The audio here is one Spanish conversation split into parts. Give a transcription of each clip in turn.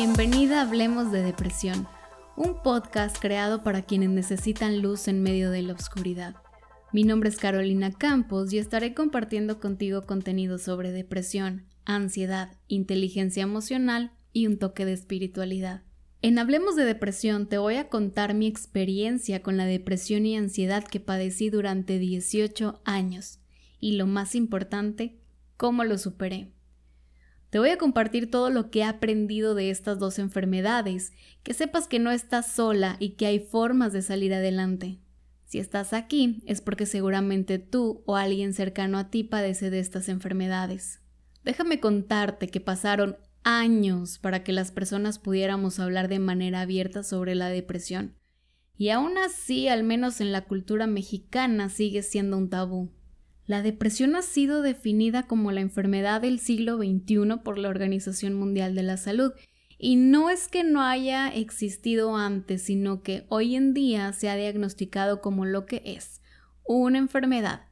a Hablemos de Depresión, un podcast creado para quienes necesitan luz en medio de la oscuridad. Mi nombre es Carolina Campos y estaré compartiendo contigo contenido sobre depresión, ansiedad, inteligencia emocional y un toque de espiritualidad. En Hablemos de Depresión te voy a contar mi experiencia con la depresión y ansiedad que padecí durante 18 años y lo más importante, cómo lo superé. Te voy a compartir todo lo que he aprendido de estas dos enfermedades, que sepas que no estás sola y que hay formas de salir adelante. Si estás aquí es porque seguramente tú o alguien cercano a ti padece de estas enfermedades. Déjame contarte que pasaron años para que las personas pudiéramos hablar de manera abierta sobre la depresión. Y aún así, al menos en la cultura mexicana, sigue siendo un tabú. La depresión ha sido definida como la enfermedad del siglo XXI por la Organización Mundial de la Salud. Y no es que no haya existido antes, sino que hoy en día se ha diagnosticado como lo que es, una enfermedad.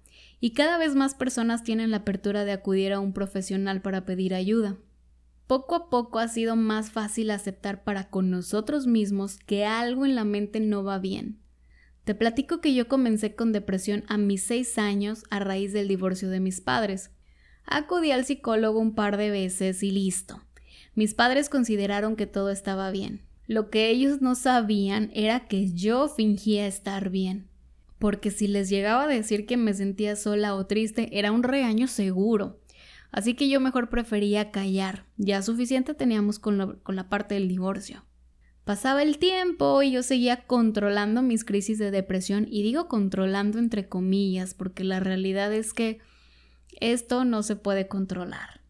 Y cada vez más personas tienen la apertura de acudir a un profesional para pedir ayuda. Poco a poco ha sido más fácil aceptar para con nosotros mismos que algo en la mente no va bien te platico que yo comencé con depresión a mis seis años a raíz del divorcio de mis padres. Acudí al psicólogo un par de veces y listo. Mis padres consideraron que todo estaba bien. Lo que ellos no sabían era que yo fingía estar bien. Porque si les llegaba a decir que me sentía sola o triste, era un regaño seguro. Así que yo mejor prefería callar. Ya suficiente teníamos con, con la parte del divorcio. Pasaba el tiempo y yo seguía controlando mis crisis de depresión y digo controlando entre comillas porque la realidad es que esto no se puede controlar.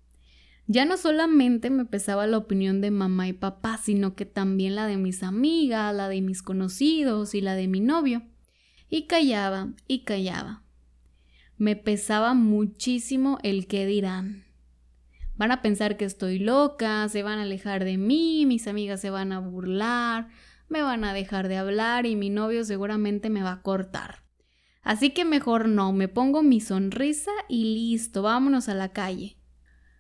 Ya no solamente me pesaba la opinión de mamá y papá, sino que también la de mis amigas, la de mis conocidos y la de mi novio. Y callaba y callaba. Me pesaba muchísimo el qué dirán. Van a pensar que estoy loca, se van a alejar de mí, mis amigas se van a burlar, me van a dejar de hablar y mi novio seguramente me va a cortar. Así que mejor no, me pongo mi sonrisa y listo, vámonos a la calle.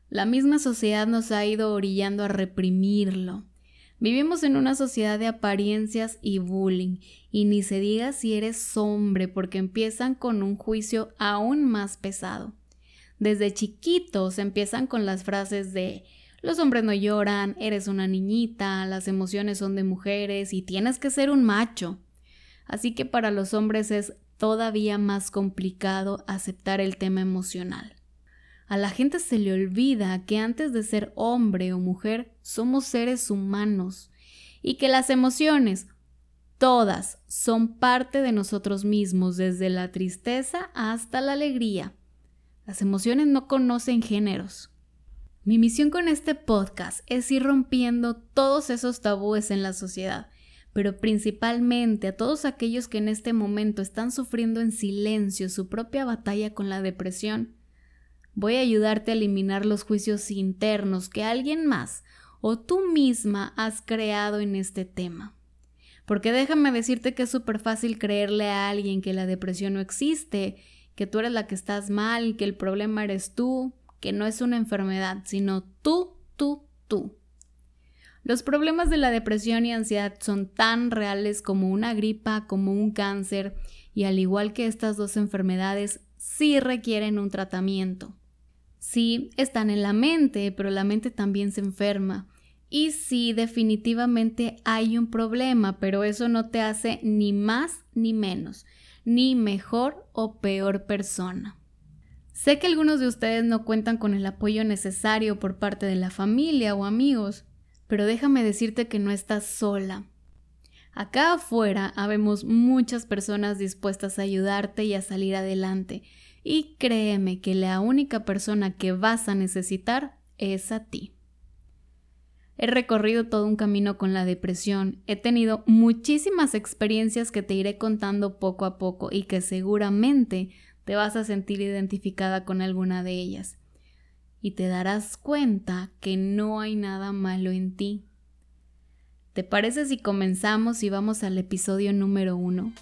La misma sociedad nos ha ido orillando a reprimirlo. Vivimos en una sociedad de apariencias y bullying, y ni se diga si eres hombre, porque empiezan con un juicio aún más pesado. Desde chiquitos empiezan con las frases de los hombres no lloran, eres una niñita, las emociones son de mujeres y tienes que ser un macho. Así que para los hombres es todavía más complicado aceptar el tema emocional. A la gente se le olvida que antes de ser hombre o mujer somos seres humanos y que las emociones, todas, son parte de nosotros mismos, desde la tristeza hasta la alegría. Las emociones no conocen géneros. Mi misión con este podcast es ir rompiendo todos esos tabúes en la sociedad, pero principalmente a todos aquellos que en este momento están sufriendo en silencio su propia batalla con la depresión. Voy a ayudarte a eliminar los juicios internos que alguien más o tú misma has creado en este tema. Porque déjame decirte que es súper fácil creerle a alguien que la depresión no existe que tú eres la que estás mal, que el problema eres tú, que no es una enfermedad, sino tú, tú, tú. Los problemas de la depresión y ansiedad son tan reales como una gripa, como un cáncer, y al igual que estas dos enfermedades, sí requieren un tratamiento. Sí, están en la mente, pero la mente también se enferma. Y sí, definitivamente hay un problema, pero eso no te hace ni más ni menos ni mejor o peor persona. Sé que algunos de ustedes no cuentan con el apoyo necesario por parte de la familia o amigos, pero déjame decirte que no estás sola. Acá afuera habemos muchas personas dispuestas a ayudarte y a salir adelante, y créeme que la única persona que vas a necesitar es a ti. He recorrido todo un camino con la depresión, he tenido muchísimas experiencias que te iré contando poco a poco y que seguramente te vas a sentir identificada con alguna de ellas. Y te darás cuenta que no hay nada malo en ti. ¿Te parece si comenzamos y vamos al episodio número uno?